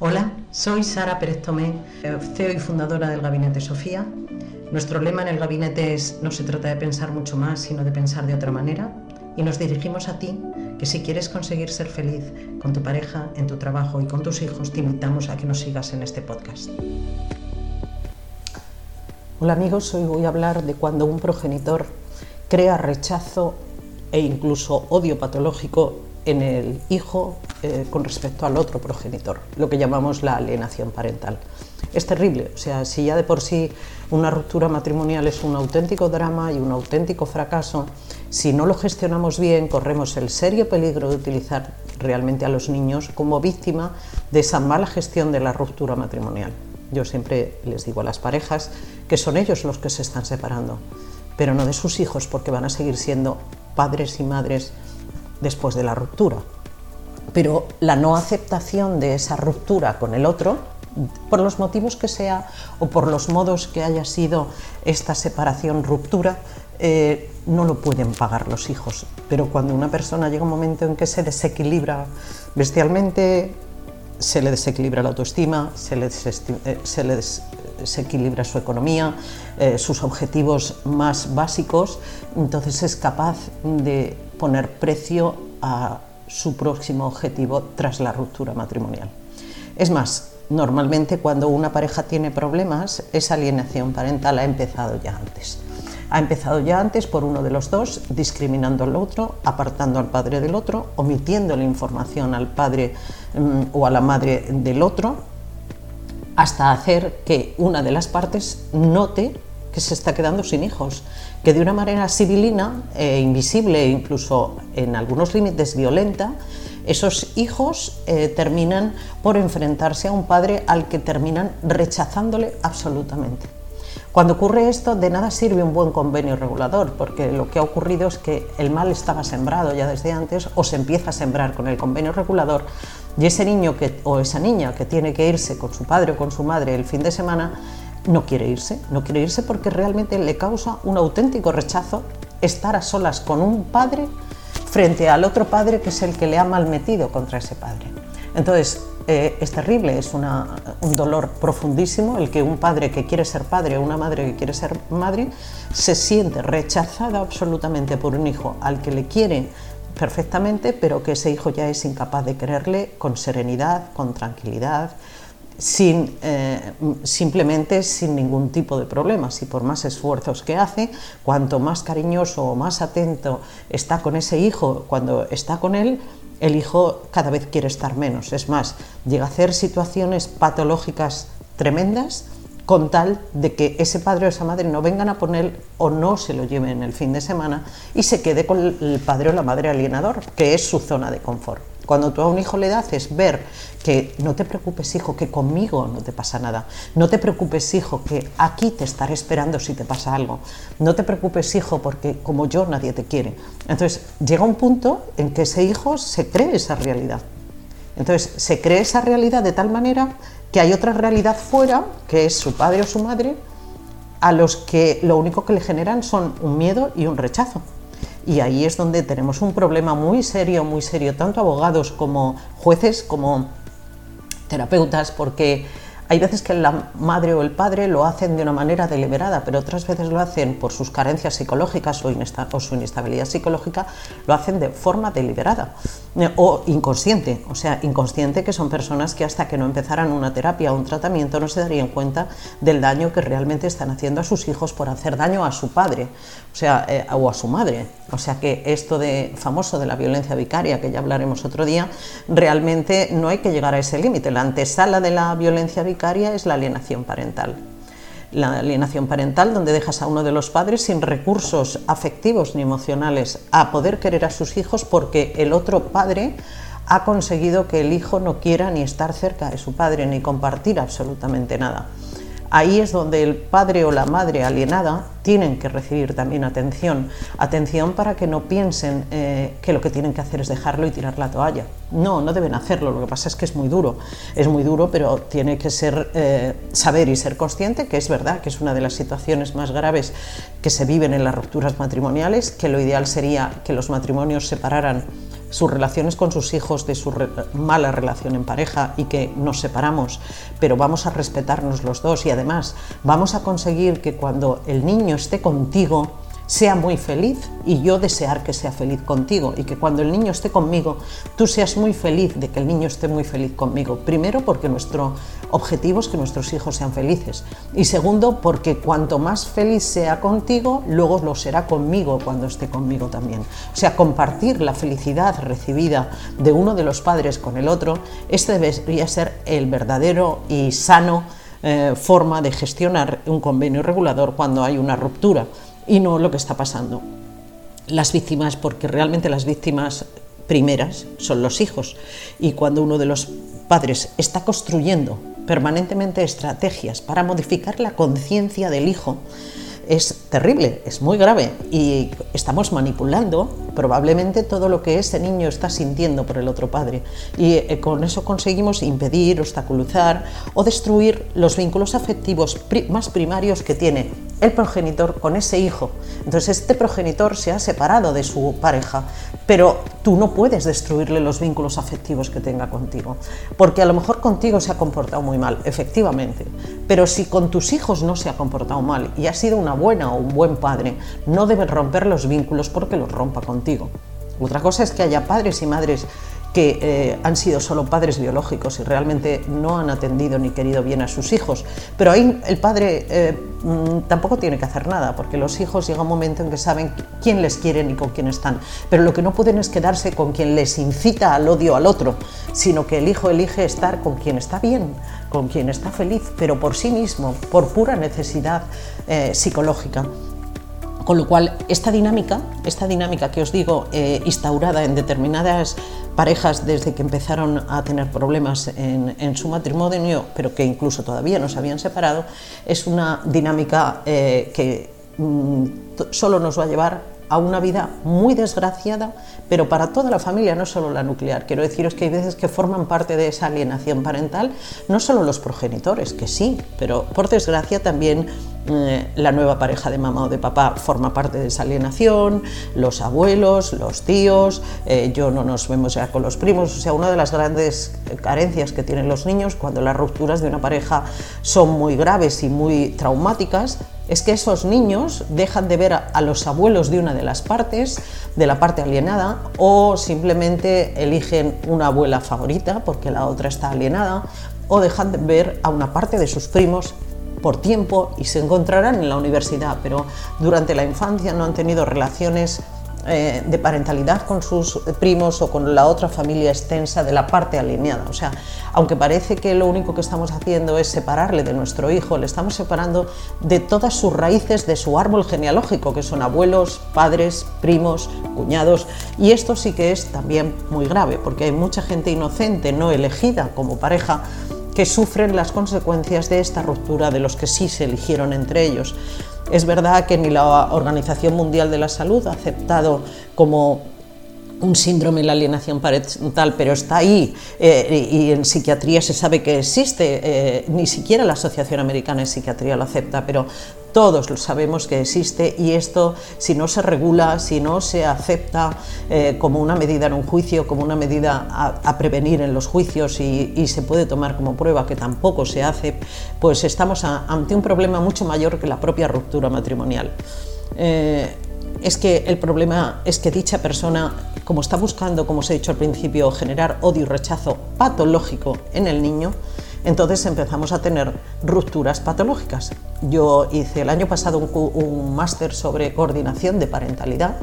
Hola, soy Sara Pérez Tomé, CEO y fundadora del Gabinete Sofía. Nuestro lema en el gabinete es no se trata de pensar mucho más, sino de pensar de otra manera. Y nos dirigimos a ti, que si quieres conseguir ser feliz con tu pareja, en tu trabajo y con tus hijos, te invitamos a que nos sigas en este podcast. Hola amigos, hoy voy a hablar de cuando un progenitor crea rechazo e incluso odio patológico en el hijo eh, con respecto al otro progenitor, lo que llamamos la alienación parental. Es terrible, o sea, si ya de por sí una ruptura matrimonial es un auténtico drama y un auténtico fracaso, si no lo gestionamos bien, corremos el serio peligro de utilizar realmente a los niños como víctima de esa mala gestión de la ruptura matrimonial. Yo siempre les digo a las parejas que son ellos los que se están separando, pero no de sus hijos porque van a seguir siendo padres y madres después de la ruptura. Pero la no aceptación de esa ruptura con el otro, por los motivos que sea o por los modos que haya sido esta separación, ruptura, eh, no lo pueden pagar los hijos. Pero cuando una persona llega un momento en que se desequilibra bestialmente, se le desequilibra la autoestima, se le, eh, desequilibra su economía, eh, sus objetivos más básicos, entonces es capaz de poner precio a su próximo objetivo tras la ruptura matrimonial. Es más, normalmente cuando una pareja tiene problemas, esa alienación parental ha empezado ya antes. Ha empezado ya antes por uno de los dos, discriminando al otro, apartando al padre del otro, omitiendo la información al padre mm, o a la madre del otro, hasta hacer que una de las partes note se está quedando sin hijos, que de una manera civilina, e invisible incluso en algunos límites violenta, esos hijos eh, terminan por enfrentarse a un padre al que terminan rechazándole absolutamente. Cuando ocurre esto, de nada sirve un buen convenio regulador, porque lo que ha ocurrido es que el mal estaba sembrado ya desde antes o se empieza a sembrar con el convenio regulador y ese niño que, o esa niña que tiene que irse con su padre o con su madre el fin de semana no quiere irse, no quiere irse porque realmente le causa un auténtico rechazo estar a solas con un padre frente al otro padre que es el que le ha malmetido contra ese padre. Entonces, eh, es terrible, es un dolor profundísimo el que un padre que quiere ser padre o una madre que quiere ser madre se siente rechazada absolutamente por un hijo al que le quiere perfectamente, pero que ese hijo ya es incapaz de quererle con serenidad, con tranquilidad, sin, eh, simplemente sin ningún tipo de problemas y por más esfuerzos que hace, cuanto más cariñoso o más atento está con ese hijo cuando está con él, el hijo cada vez quiere estar menos. Es más, llega a hacer situaciones patológicas tremendas con tal de que ese padre o esa madre no vengan a poner o no se lo lleven el fin de semana y se quede con el padre o la madre alienador, que es su zona de confort. Cuando tú a un hijo le haces ver que no te preocupes hijo, que conmigo no te pasa nada, no te preocupes hijo, que aquí te estaré esperando si te pasa algo, no te preocupes hijo porque como yo nadie te quiere. Entonces llega un punto en que ese hijo se cree esa realidad. Entonces se cree esa realidad de tal manera que hay otra realidad fuera, que es su padre o su madre, a los que lo único que le generan son un miedo y un rechazo. Y ahí es donde tenemos un problema muy serio, muy serio, tanto abogados como jueces, como terapeutas, porque hay veces que la madre o el padre lo hacen de una manera deliberada, pero otras veces lo hacen por sus carencias psicológicas o, su inestabilidad psicológica, lo hacen de forma deliberada o inconsciente. O sea, inconsciente que son personas que hasta que no empezaran una terapia o un tratamiento no se darían cuenta del daño que realmente están haciendo a sus hijos por hacer daño a su padre o, sea, eh, o a su madre. O sea que esto de famoso de la violencia vicaria, que ya hablaremos otro día, realmente no hay que llegar a ese límite. La antesala de la violencia vicaria es la alienación parental. La alienación parental, donde dejas a uno de los padres sin recursos afectivos ni emocionales a poder querer a sus hijos porque el otro padre ha conseguido que el hijo no quiera ni estar cerca de su padre ni compartir absolutamente nada. Ahí es donde el padre o la madre alienada tienen que recibir también atención. Atención para que no piensen eh, que lo que tienen que hacer es dejarlo y tirar la toalla. No, no deben hacerlo. Lo que pasa es que es muy duro. Es muy duro, pero tiene que ser, eh, saber y ser consciente que es verdad que es una de las situaciones más graves que se viven en las rupturas matrimoniales, que lo ideal sería que los matrimonios se separaran sus relaciones con sus hijos, de su mala relación en pareja y que nos separamos, pero vamos a respetarnos los dos y además vamos a conseguir que cuando el niño esté contigo, sea muy feliz y yo desear que sea feliz contigo y que cuando el niño esté conmigo tú seas muy feliz de que el niño esté muy feliz conmigo. Primero porque nuestro objetivo es que nuestros hijos sean felices y segundo porque cuanto más feliz sea contigo, luego lo será conmigo cuando esté conmigo también. O sea, compartir la felicidad recibida de uno de los padres con el otro, este debería ser el verdadero y sano eh, forma de gestionar un convenio regulador cuando hay una ruptura y no lo que está pasando. Las víctimas, porque realmente las víctimas primeras son los hijos y cuando uno de los padres está construyendo permanentemente estrategias para modificar la conciencia del hijo, es terrible, es muy grave y estamos manipulando probablemente todo lo que ese niño está sintiendo por el otro padre y eh, con eso conseguimos impedir, obstaculizar o destruir los vínculos afectivos más primarios que tiene el progenitor con ese hijo. Entonces este progenitor se ha separado de su pareja, pero tú no puedes destruirle los vínculos afectivos que tenga contigo, porque a lo mejor contigo se ha comportado muy mal, efectivamente, pero si con tus hijos no se ha comportado mal y ha sido una buena o un buen padre, no debes romper los vínculos porque los rompa contigo. Otra cosa es que haya padres y madres que eh, han sido solo padres biológicos y realmente no han atendido ni querido bien a sus hijos. Pero ahí el padre eh, mm, tampoco tiene que hacer nada, porque los hijos llega un momento en que saben quién les quieren y con quién están. Pero lo que no pueden es quedarse con quien les incita al odio al otro, sino que el hijo elige estar con quien está bien, con quien está feliz, pero por sí mismo, por pura necesidad eh, psicológica. Con lo cual, esta dinámica, esta dinámica que os digo, eh, instaurada en determinadas parejas desde que empezaron a tener problemas en, su matrimonio, pero que incluso todavía no se habían separado, es una dinámica eh, que mm, solo nos va a llevar a una vida muy desgraciada, pero para toda la familia, no solo la nuclear. Quiero deciros que hay veces que forman parte de esa alienación parental, no solo los progenitores, que sí, pero por desgracia también eh, la nueva pareja de mamá o de papá forma parte de esa alienación, los abuelos, los tíos, eh, yo no nos vemos ya con los primos, o sea, una de las grandes carencias que tienen los niños cuando las rupturas de una pareja son muy graves y muy traumáticas, es que esos niños dejan de ver a, los abuelos de una de las partes, de la parte alienada, o simplemente eligen una abuela favorita porque la otra está alienada, o dejan de ver a una parte de sus primos por tiempo y se encontrarán en la universidad, pero durante la infancia no han tenido relaciones eh, de parentalidad con sus primos o con la otra familia extensa de la parte alineada. O sea, aunque parece que lo único que estamos haciendo es separarle de nuestro hijo, le estamos separando de todas sus raíces de su árbol genealógico, que son abuelos, padres, primos, cuñados. Y esto sí que es también muy grave, porque hay mucha gente inocente, no elegida como pareja, que sufren las consecuencias de esta ruptura de los que sí se eligieron entre ellos. Es verdad que ni la Organización Mundial de la Salud ha aceptado como un síndrome de la alienación parental, pero está ahí eh, y en psiquiatría se sabe que existe, eh, ni siquiera la Asociación Americana de Psiquiatría lo acepta, pero todos lo sabemos que existe y esto, si no se regula, si no se acepta eh, como una medida en un juicio, como una medida a, prevenir en los juicios y, se puede tomar como prueba que tampoco se hace, pues estamos ante un problema mucho mayor que la propia ruptura matrimonial. Es que el problema es que dicha persona, como está buscando, como os he dicho al principio, generar odio y rechazo patológico en el niño, entonces empezamos a tener rupturas patológicas. Yo hice el año pasado un, máster sobre coordinación de parentalidad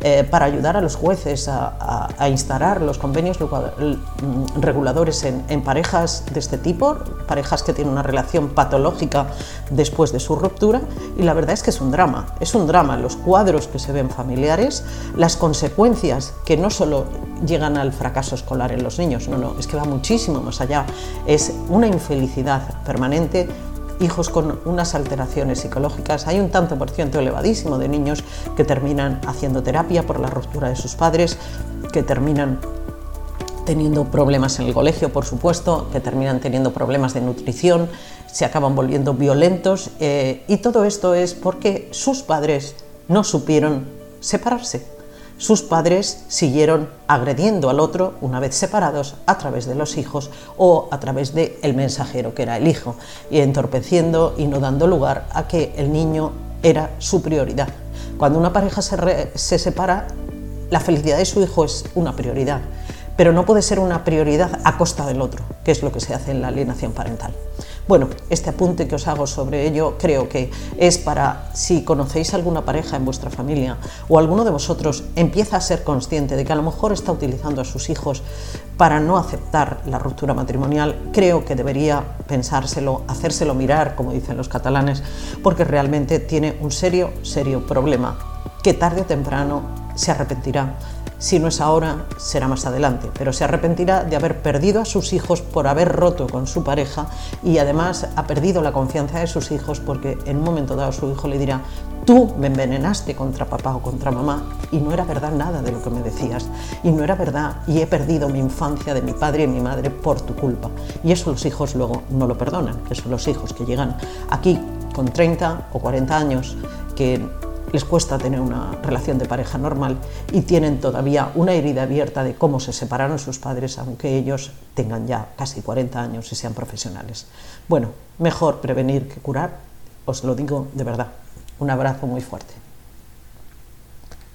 eh, para ayudar a los jueces a, instalar los convenios mm, reguladores en, parejas de este tipo, parejas que tienen una relación patológica después de su ruptura, y la verdad es que es un drama, es un drama. Los cuadros que se ven familiares, las consecuencias que no solo llegan al fracaso escolar en los niños, no, no, es que va muchísimo más allá, es una infelicidad permanente hijos con unas alteraciones psicológicas. Hay un tanto por ciento elevadísimo de niños que terminan haciendo terapia por la ruptura de sus padres, que terminan teniendo problemas en el colegio, por supuesto, que terminan teniendo problemas de nutrición, se acaban volviendo violentos eh, y todo esto es porque sus padres no supieron separarse. Sus padres siguieron agrediendo al otro una vez separados a través de los hijos o a través del el mensajero que era el hijo y entorpeciendo y no dando lugar a que el niño era su prioridad. Cuando una pareja se, se separa, la felicidad de su hijo es una prioridad, pero no puede ser una prioridad a costa del otro, que es lo que se hace en la alienación parental. Bueno, este apunte que os hago sobre ello creo que es para si conocéis alguna pareja en vuestra familia o alguno de vosotros empieza a ser consciente de que a lo mejor está utilizando a sus hijos para no aceptar la ruptura matrimonial, creo que debería pensárselo, hacérselo mirar, como dicen los catalanes, porque realmente tiene un serio, serio problema que tarde o temprano se arrepentirá si no es ahora, será más adelante, pero se arrepentirá de haber perdido a sus hijos por haber roto con su pareja y además ha perdido la confianza de sus hijos porque en un momento dado su hijo le dirá, tú me envenenaste contra papá o contra mamá y no era verdad nada de lo que me decías y no era verdad y he perdido mi infancia de mi padre y mi madre por tu culpa. Y eso los hijos luego no lo perdonan, que son los hijos que llegan aquí con 30 o 40 años que les cuesta tener una relación de pareja normal y tienen todavía una herida abierta de cómo se separaron sus padres, aunque ellos tengan ya casi 40 años y sean profesionales. Bueno, mejor prevenir que curar, os lo digo de verdad. Un abrazo muy fuerte.